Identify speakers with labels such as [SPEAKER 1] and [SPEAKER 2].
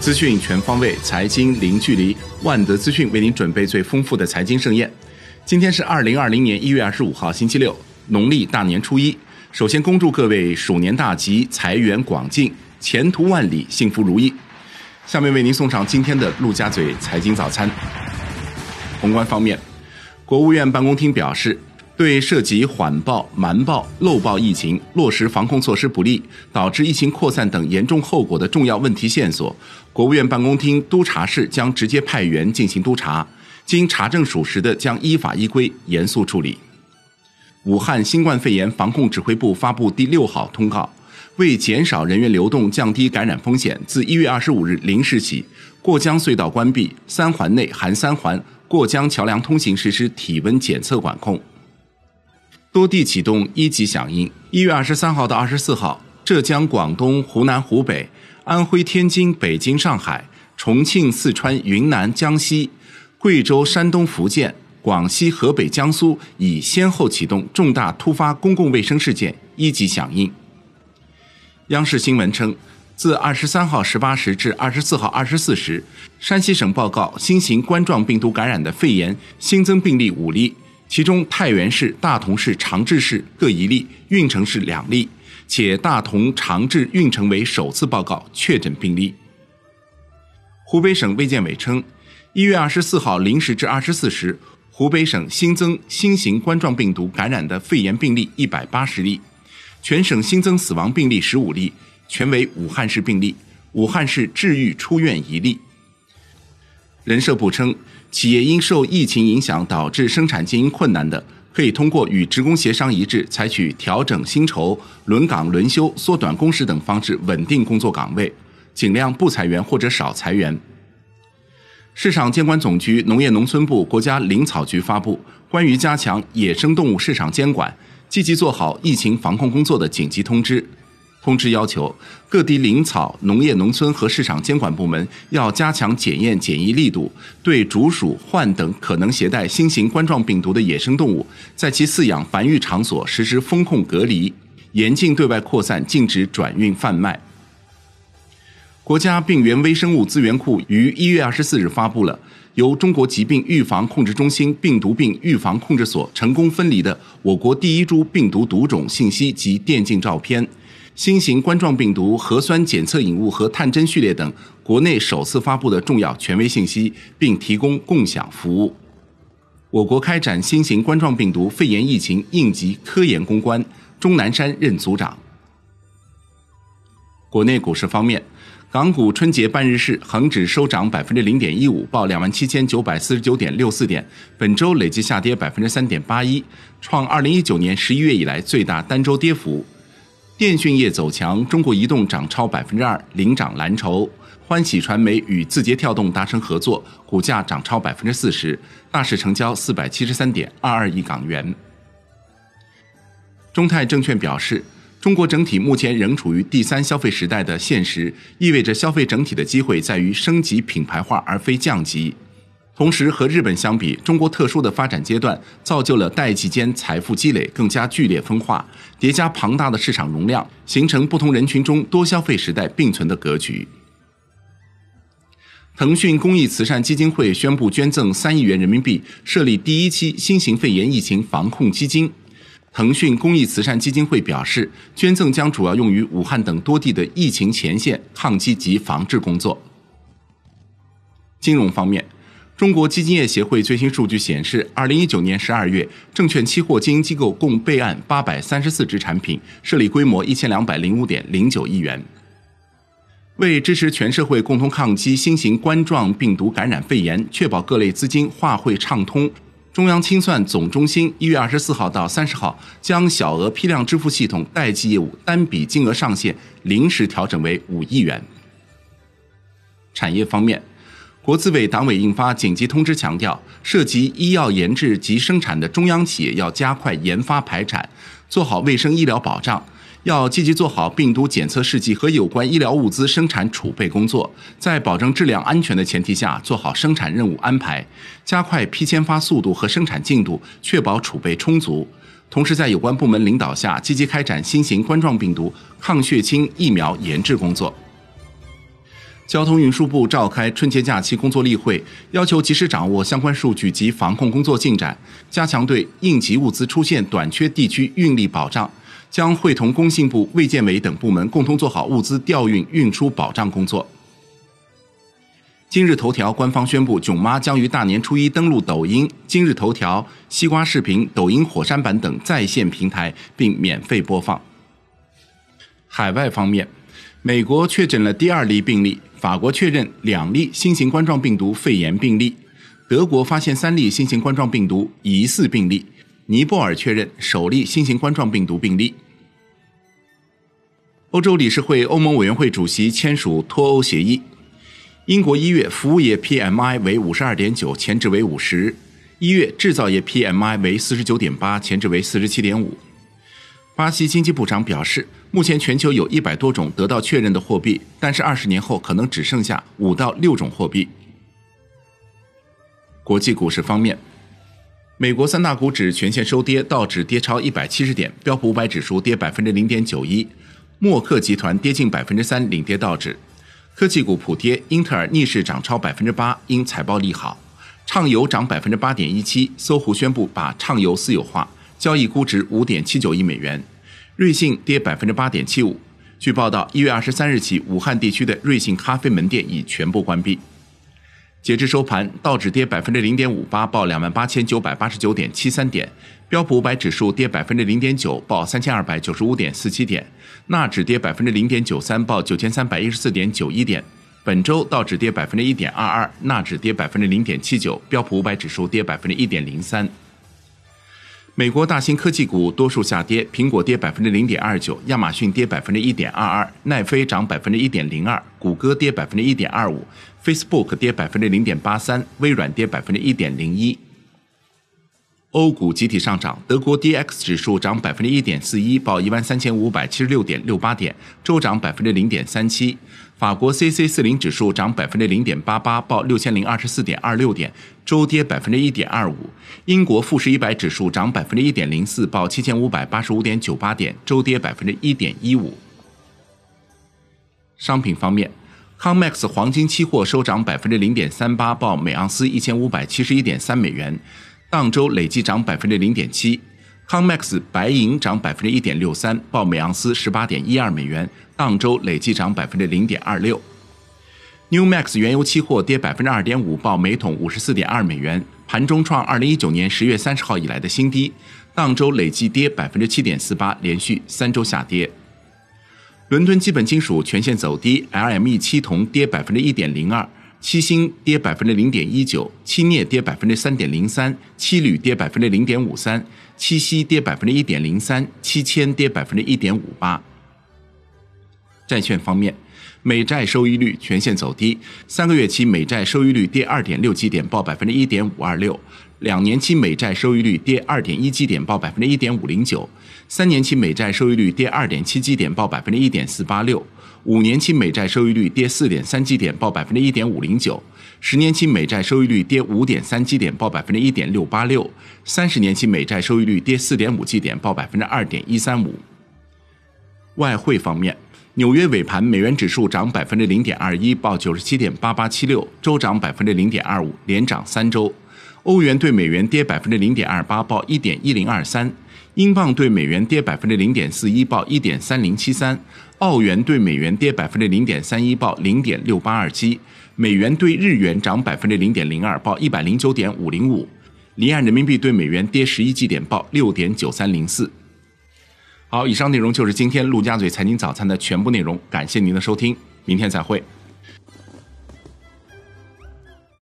[SPEAKER 1] 资讯全方位，财经零距离。万德资讯为您准备最丰富的财经盛宴。今天是二零二零年一月二十五号，星期六，农历大年初一。首先恭祝各位鼠年大吉，财源广进，前途万里，幸福如意。下面为您送上今天的陆家嘴财经早餐。宏观方面，国务院办公厅表示，对涉及缓报、瞒报、漏报疫情、落实防控措施不力，导致疫情扩散等严重后果的重要问题线索，国务院办公厅督查室将直接派员进行督查，经查证属实的，将依法依规严肃处理。武汉新冠肺炎防控指挥部发布第六号通告，为减少人员流动、降低感染风险，自一月二十五日零时起，过江隧道关闭，三环内含三环过江桥梁通行实施体温检测管控。多地启动一级响应，一月二十三号到二十四号，浙江、广东、湖南、湖北、安徽、天津、北京、上海、重庆、四川、云南、江西、贵州、山东、福建。广西、河北、江苏已先后启动重大突发公共卫生事件一级响应。央视新闻称，自二十三号十八时至二十四号二十四时，山西省报告新型冠状病毒感染的肺炎新增病例五例，其中太原市、大同市、长治市各一例，运城市两例，且大同、长治、运城为首次报告确诊病例。湖北省卫健委称，一月二十四号零时至二十四时。湖北省新增新型冠状病毒感染的肺炎病例一百八十例，全省新增死亡病例十五例，全为武汉市病例，武汉市治愈出院一例。人社部称，企业因受疫情影响导致生产经营困难的，可以通过与职工协商一致，采取调整薪酬、轮岗轮休、缩短工时等方式稳定工作岗位，尽量不裁员或者少裁员。市场监管总局、农业农村部、国家林草局发布关于加强野生动物市场监管、积极做好疫情防控工作的紧急通知。通知要求，各地林草、农业农村和市场监管部门要加强检验检疫力度，对竹鼠、獾等可能携带新型冠状病毒的野生动物，在其饲养繁育场所实施风控隔离，严禁对外扩散，禁止转运贩卖。国家病原微生物资源库于一月二十四日发布了由中国疾病预防控制中心病毒病预防控制所成功分离的我国第一株病毒毒种信息及电镜照片、新型冠状病毒核酸检测引物和探针序列等国内首次发布的重要权威信息，并提供共享服务。我国开展新型冠状病毒肺炎疫情应急科研攻关，钟南山任组长。国内股市方面。港股春节半日市，恒指收涨百分之零点一五，报两万七千九百四十九点六四点，本周累计下跌百分之三点八一，创二零一九年十一月以来最大单周跌幅。电讯业走强，中国移动涨超百分之二，领涨蓝筹。欢喜传媒与字节跳动达成合作，股价涨超百分之四十，大市成交四百七十三点二二亿港元。中泰证券表示。中国整体目前仍处于第三消费时代的现实，意味着消费整体的机会在于升级品牌化而非降级。同时，和日本相比，中国特殊的发展阶段造就了代际间财富积累更加剧烈分化，叠加庞大的市场容量，形成不同人群中多消费时代并存的格局。腾讯公益慈善基金会宣布捐赠三亿元人民币，设立第一期新型肺炎疫情防控基金。腾讯公益慈善基金会表示，捐赠将主要用于武汉等多地的疫情前线抗击及防治工作。金融方面，中国基金业协会最新数据显示，二零一九年十二月，证券期货经营机构共备案八百三十四只产品，设立规模一千两百零五点零九亿元。为支持全社会共同抗击新型冠状病毒感染肺炎，确保各类资金化汇畅通。中央清算总中心一月二十四号到三十号将小额批量支付系统代记业务单笔金额上限临时调整为五亿元。产业方面，国资委党委印发紧急通知，强调涉及医药研制及生产的中央企业要加快研发排产，做好卫生医疗保障。要积极做好病毒检测试剂和有关医疗物资生产储备工作，在保证质量安全的前提下，做好生产任务安排，加快批签发速度和生产进度，确保储备充足。同时，在有关部门领导下，积极开展新型冠状病毒抗血清疫苗研制工作。交通运输部召开春节假期工作例会，要求及时掌握相关数据及防控工作进展，加强对应急物资出现短缺地区运力保障，将会同工信部、卫健委等部门共同做好物资调运运输保障工作。今日头条官方宣布，囧妈将于大年初一登陆抖音、今日头条、西瓜视频、抖音火山版等在线平台，并免费播放。海外方面，美国确诊了第二例病例。法国确认两例新型冠状病毒肺炎病例，德国发现三例新型冠状病毒疑似病例，尼泊尔确认首例新型冠状病毒病例。欧洲理事会欧盟委员会主席签署脱欧协议。英国一月服务业 PMI 为五十二点九，前值为五十；一月制造业 PMI 为四十九点八，前值为四十七点五。巴西经济部长表示，目前全球有一百多种得到确认的货币，但是二十年后可能只剩下五到六种货币。国际股市方面，美国三大股指全线收跌，道指跌超一百七十点，标普五百指数跌百分之零点九一，默克集团跌近百分之三，领跌道指。科技股普跌，英特尔逆势涨超百分之八，因财报利好。畅游涨百分之八点一七，搜狐宣布把畅游私有化。交易估值五点七九亿美元，瑞幸跌百分之八点七五。据报道，一月二十三日起，武汉地区的瑞幸咖啡门店已全部关闭。截至收盘，道指跌百分之零点五八，报两万八千九百八十九点七三点；标普五百指数跌百分之零点九，报三千二百九十五点四七点；纳指跌百分之零点九三，报九千三百一十四点九一点。本周道指跌百分之一点二二，纳指跌百分之零点七九，标普五百指数跌百分之一点零三。美国大型科技股多数下跌，苹果跌百分之零点二九，亚马逊跌百分之一点二二，奈飞涨百分之一点零二，谷歌跌百分之一点二五，Facebook 跌百分之零点八三，微软跌百分之一点零一。欧股集体上涨，德国 D X 指数涨百分之一点四一，报一万三千五百七十六点六八点，周涨百分之零点三七。法国 C C 四零指数涨百分之零点八八，报六千零二十四点二六点，周跌百分之一点二五。英国富时一百指数涨百分之一点零四，报七千五百八十五点九八点，周跌百分之一点一五。商品方面，COMEX 黄金期货收涨百分之零点三八，报每盎司一千五百七十一点三美元。当周累计涨百分之零点七，COMEX 白银涨百分之一点六三，报每盎司十八点一二美元，当周累计涨百分之零点二六。New Max 原油期货跌百分之二点五，报每桶五十四点二美元，盘中创二零一九年十月三十号以来的新低，当周累计跌百分之七点四八，连续三周下跌。伦敦基本金属全线走低，LME 七铜跌百分之一点零二。七星跌百分之零点一九，七镍跌百分之三点零三，七铝跌百分之零点五三，七锡跌百分之一点零三，七铅跌百分之一点五八。债券方面，美债收益率全线走低，三个月期美债收益率跌二点六七点，报百分之一点五二六；两年期美债收益率跌二点一基点，报百分之一点五零九；三年期美债收益率跌二点七基点，报百分之一点四八六。五年期美债收益率跌四点三基点，报百分之一点五零九；十年期美债收益率跌五点三基点，报百分之一点六八六；三十年期美债收益率跌四点五基点，报百分之二点一三五。外汇方面，纽约尾盘美元指数涨百分之零点二一，报九十七点八八七六，周涨百分之零点二五，连涨三周。欧元对美元跌百分之零点二八，报一点一零二三。英镑对美元跌百分之零点四一，报一点三零七三；澳元对美元跌百分之零点三一，报零点六八二七；美元对日元涨百分之零点零二，报一百零九点五零五；离岸人民币对美元跌十一基点，报六点九三零四。好，以上内容就是今天陆家嘴财经早餐的全部内容，感谢您的收听，明天再会。